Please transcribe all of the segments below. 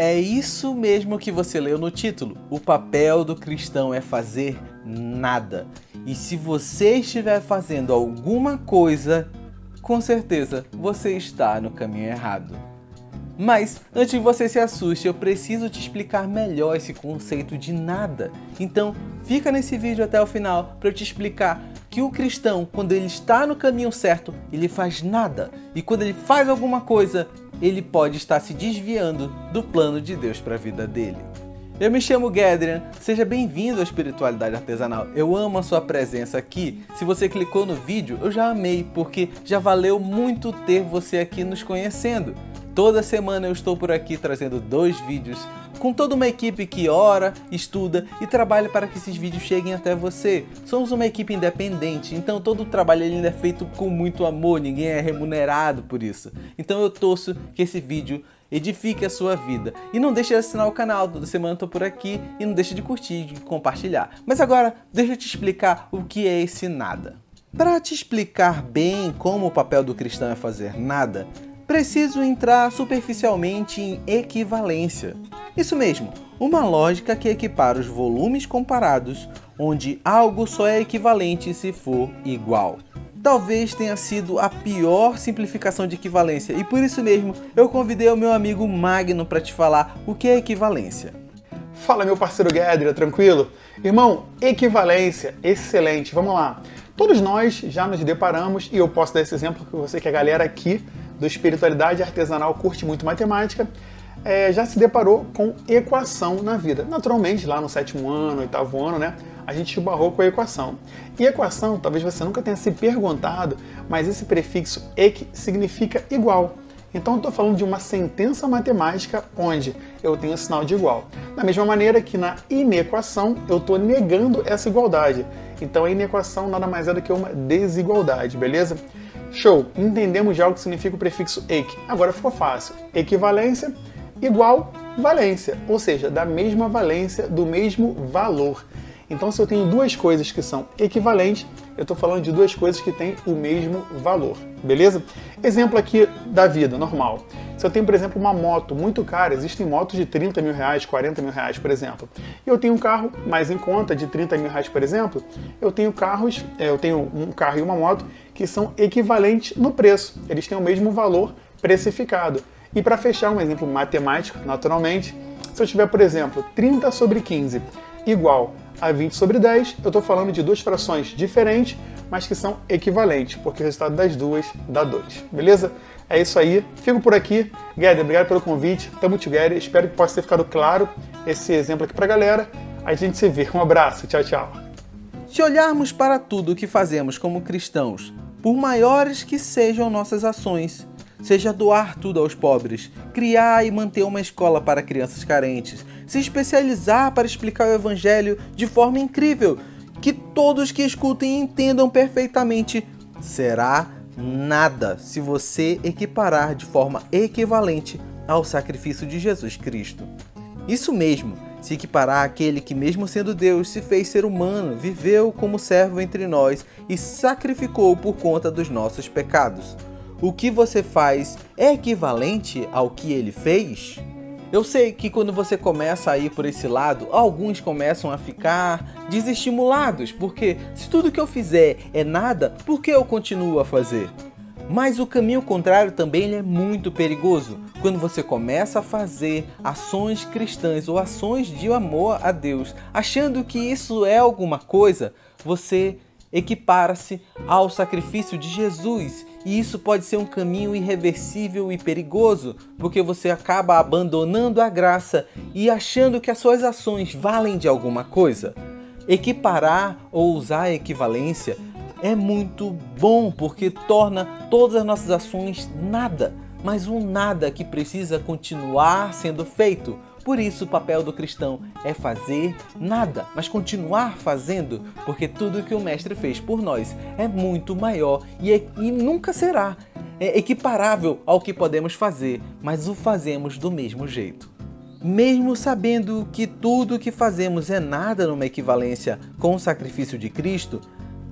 É isso mesmo que você leu no título. O papel do cristão é fazer nada. E se você estiver fazendo alguma coisa, com certeza você está no caminho errado. Mas antes que você se assuste, eu preciso te explicar melhor esse conceito de nada. Então, fica nesse vídeo até o final para eu te explicar que o cristão, quando ele está no caminho certo, ele faz nada, e quando ele faz alguma coisa, ele pode estar se desviando do plano de Deus para a vida dele. Eu me chamo Gedrian, seja bem-vindo à Espiritualidade Artesanal. Eu amo a sua presença aqui. Se você clicou no vídeo, eu já amei, porque já valeu muito ter você aqui nos conhecendo. Toda semana eu estou por aqui trazendo dois vídeos com toda uma equipe que ora, estuda e trabalha para que esses vídeos cheguem até você. Somos uma equipe independente, então todo o trabalho ainda é feito com muito amor, ninguém é remunerado por isso. Então eu torço que esse vídeo edifique a sua vida. E não deixe de assinar o canal, toda semana eu tô por aqui e não deixe de curtir e compartilhar. Mas agora, deixa eu te explicar o que é esse nada. Para te explicar bem como o papel do cristão é fazer nada, preciso entrar superficialmente em equivalência. Isso mesmo, uma lógica que equipara os volumes comparados, onde algo só é equivalente se for igual. Talvez tenha sido a pior simplificação de equivalência e por isso mesmo eu convidei o meu amigo Magno para te falar o que é equivalência. Fala meu parceiro Guedra, tranquilo? Irmão, equivalência, excelente, vamos lá. Todos nós já nos deparamos, e eu posso dar esse exemplo porque você que a galera aqui do Espiritualidade Artesanal curte muito matemática, é, já se deparou com equação na vida. Naturalmente, lá no sétimo ano, oitavo ano, né? A gente barrou com a equação. E equação, talvez você nunca tenha se perguntado, mas esse prefixo eq significa igual. Então estou falando de uma sentença matemática onde eu tenho sinal de igual. Da mesma maneira que na inequação eu estou negando essa igualdade. Então a inequação nada mais é do que uma desigualdade, beleza? Show! Entendemos já o que significa o prefixo eq. Agora ficou fácil. Equivalência igual valência, ou seja, da mesma valência, do mesmo valor. Então, se eu tenho duas coisas que são equivalentes, eu estou falando de duas coisas que têm o mesmo valor, beleza? Exemplo aqui da vida, normal. Se eu tenho, por exemplo, uma moto muito cara, existem motos de 30 mil reais, 40 mil reais, por exemplo, e eu tenho um carro mais em conta de 30 mil reais, por exemplo, eu tenho carros, é, eu tenho um carro e uma moto que são equivalentes no preço, eles têm o mesmo valor precificado. E para fechar um exemplo matemático, naturalmente, se eu tiver, por exemplo, 30 sobre 15 igual a 20 sobre 10, eu estou falando de duas frações diferentes, mas que são equivalentes, porque o resultado das duas dá 2. Beleza? É isso aí. Fico por aqui. Guedes, obrigado pelo convite. Tamo together. Espero que possa ter ficado claro esse exemplo aqui para a galera. A gente se vê. Um abraço. Tchau, tchau. Se olharmos para tudo o que fazemos como cristãos, por maiores que sejam nossas ações, seja doar tudo aos pobres, criar e manter uma escola para crianças carentes, se especializar para explicar o Evangelho de forma incrível, que todos que escutem entendam perfeitamente, será nada se você equiparar de forma equivalente ao sacrifício de Jesus Cristo. Isso mesmo, se equiparar àquele que, mesmo sendo Deus, se fez ser humano, viveu como servo entre nós e sacrificou por conta dos nossos pecados o que você faz é equivalente ao que ele fez? Eu sei que quando você começa a ir por esse lado, alguns começam a ficar desestimulados, porque se tudo que eu fizer é nada, por que eu continuo a fazer? Mas o caminho contrário também é muito perigoso. Quando você começa a fazer ações cristãs ou ações de amor a Deus, achando que isso é alguma coisa, você equipara-se ao sacrifício de Jesus e isso pode ser um caminho irreversível e perigoso, porque você acaba abandonando a graça e achando que as suas ações valem de alguma coisa. Equiparar ou usar a equivalência é muito bom porque torna todas as nossas ações nada, mas um nada que precisa continuar sendo feito por isso, o papel do cristão é fazer nada, mas continuar fazendo, porque tudo que o Mestre fez por nós é muito maior e, é, e nunca será é equiparável ao que podemos fazer, mas o fazemos do mesmo jeito. Mesmo sabendo que tudo que fazemos é nada numa equivalência com o sacrifício de Cristo,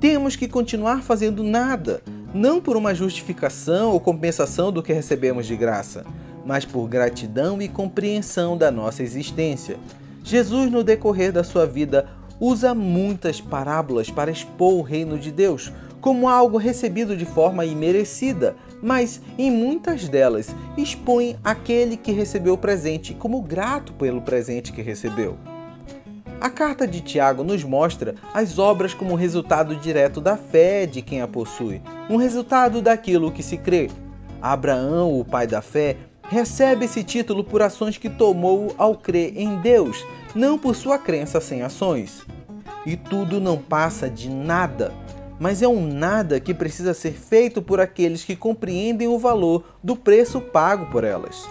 temos que continuar fazendo nada, não por uma justificação ou compensação do que recebemos de graça, mas por gratidão e compreensão da nossa existência. Jesus, no decorrer da sua vida, usa muitas parábolas para expor o reino de Deus como algo recebido de forma imerecida, mas em muitas delas expõe aquele que recebeu o presente como grato pelo presente que recebeu. A carta de Tiago nos mostra as obras como resultado direto da fé de quem a possui, um resultado daquilo que se crê. Abraão, o pai da fé, recebe esse título por ações que tomou ao crer em Deus, não por sua crença sem ações. E tudo não passa de nada, mas é um nada que precisa ser feito por aqueles que compreendem o valor do preço pago por elas.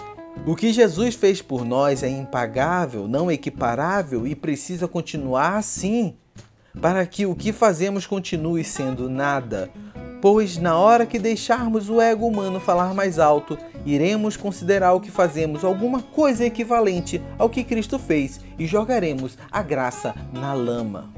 O que Jesus fez por nós é impagável, não equiparável e precisa continuar assim, para que o que fazemos continue sendo nada. Pois na hora que deixarmos o ego humano falar mais alto, iremos considerar o que fazemos alguma coisa equivalente ao que Cristo fez e jogaremos a graça na lama.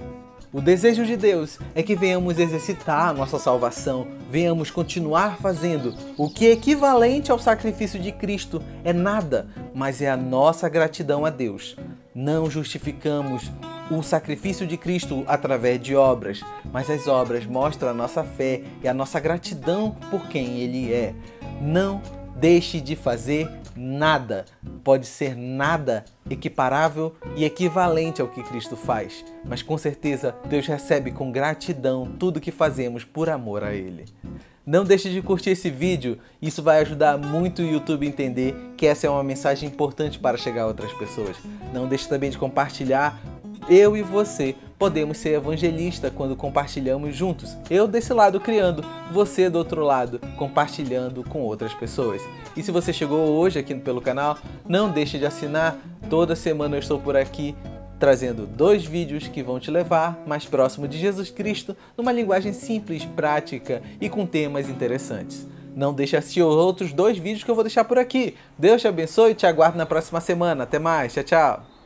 O desejo de Deus é que venhamos exercitar nossa salvação, venhamos continuar fazendo o que é equivalente ao sacrifício de Cristo é nada, mas é a nossa gratidão a Deus. Não justificamos o sacrifício de Cristo através de obras, mas as obras mostram a nossa fé e a nossa gratidão por quem Ele é. Não deixe de fazer nada. Pode ser nada equiparável e equivalente ao que Cristo faz, mas com certeza Deus recebe com gratidão tudo que fazemos por amor a Ele. Não deixe de curtir esse vídeo, isso vai ajudar muito o YouTube a entender que essa é uma mensagem importante para chegar a outras pessoas. Não deixe também de compartilhar eu e você podemos ser evangelista quando compartilhamos juntos. Eu desse lado criando, você do outro lado compartilhando com outras pessoas. E se você chegou hoje aqui pelo canal, não deixe de assinar. Toda semana eu estou por aqui trazendo dois vídeos que vão te levar mais próximo de Jesus Cristo numa linguagem simples, prática e com temas interessantes. Não deixe de assistir os outros dois vídeos que eu vou deixar por aqui. Deus te abençoe e te aguardo na próxima semana. Até mais. Tchau, tchau.